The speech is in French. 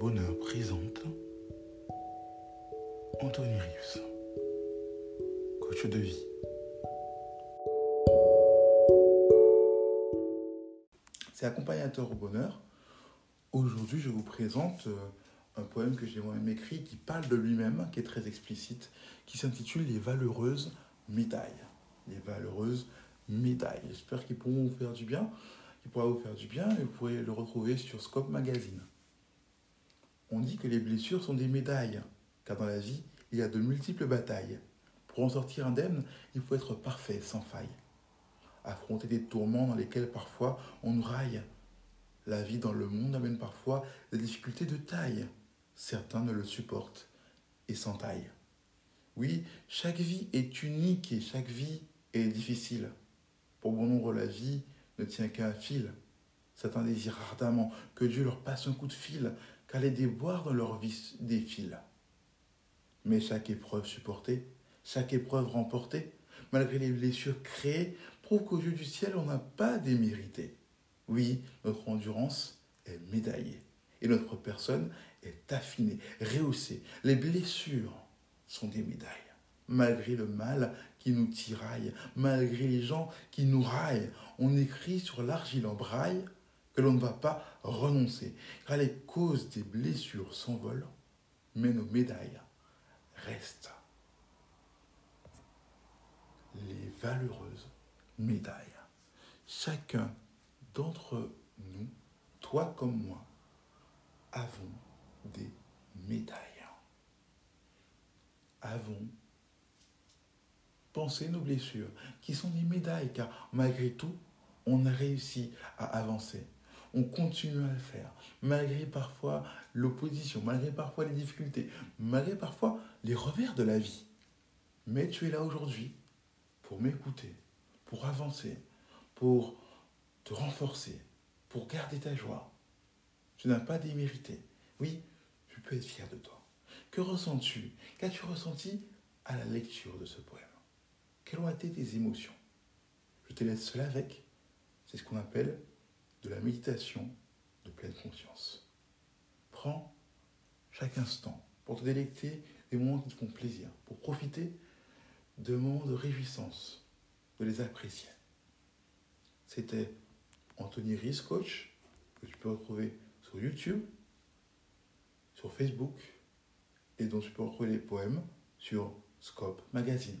Bonheur présente Anthony Rius, coach de vie. C'est Accompagnateur au bonheur. Aujourd'hui, je vous présente euh, un poème que j'ai moi-même écrit qui parle de lui-même, qui est très explicite, qui s'intitule Les valeureuses médailles. Les valeureuses médailles. J'espère qu'ils pourront vous faire du bien, qu'il pourra vous faire du bien et vous pourrez le retrouver sur Scope Magazine. On dit que les blessures sont des médailles, car dans la vie, il y a de multiples batailles. Pour en sortir indemne, il faut être parfait, sans faille. Affronter des tourments dans lesquels parfois on nous raille. La vie dans le monde amène parfois des difficultés de taille. Certains ne le supportent et s'entaillent. Oui, chaque vie est unique et chaque vie est difficile. Pour bon nombre, la vie ne tient qu'à un fil. Certains désirent ardemment que Dieu leur passe un coup de fil, car les déboires dans leur vie défilent. Mais chaque épreuve supportée, chaque épreuve remportée, malgré les blessures créées, prouve qu'aux yeux du ciel, on n'a pas démérité. Oui, notre endurance est médaillée et notre personne est affinée, rehaussée. Les blessures sont des médailles. Malgré le mal qui nous tiraille, malgré les gens qui nous raillent, on écrit sur l'argile en braille que l'on ne va pas renoncer, car les causes des blessures s'envolent, mais nos médailles restent. Les valeureuses médailles. Chacun d'entre nous, toi comme moi, avons des médailles. Avons pensé nos blessures, qui sont des médailles, car malgré tout, on a réussi à avancer. On continue à le faire, malgré parfois l'opposition, malgré parfois les difficultés, malgré parfois les revers de la vie. Mais tu es là aujourd'hui pour m'écouter, pour avancer, pour te renforcer, pour garder ta joie. Tu n'as pas démérité. Oui, tu peux être fier de toi. Que ressens-tu? Qu'as-tu ressenti à la lecture de ce poème? Quelles ont été tes émotions? Je te laisse cela avec. C'est ce qu'on appelle de la méditation de pleine conscience. Prends chaque instant pour te délecter des moments qui te font plaisir, pour profiter de moments de réjouissance, de les apprécier. C'était Anthony Ries, coach, que tu peux retrouver sur YouTube, sur Facebook, et dont tu peux retrouver les poèmes sur Scope Magazine.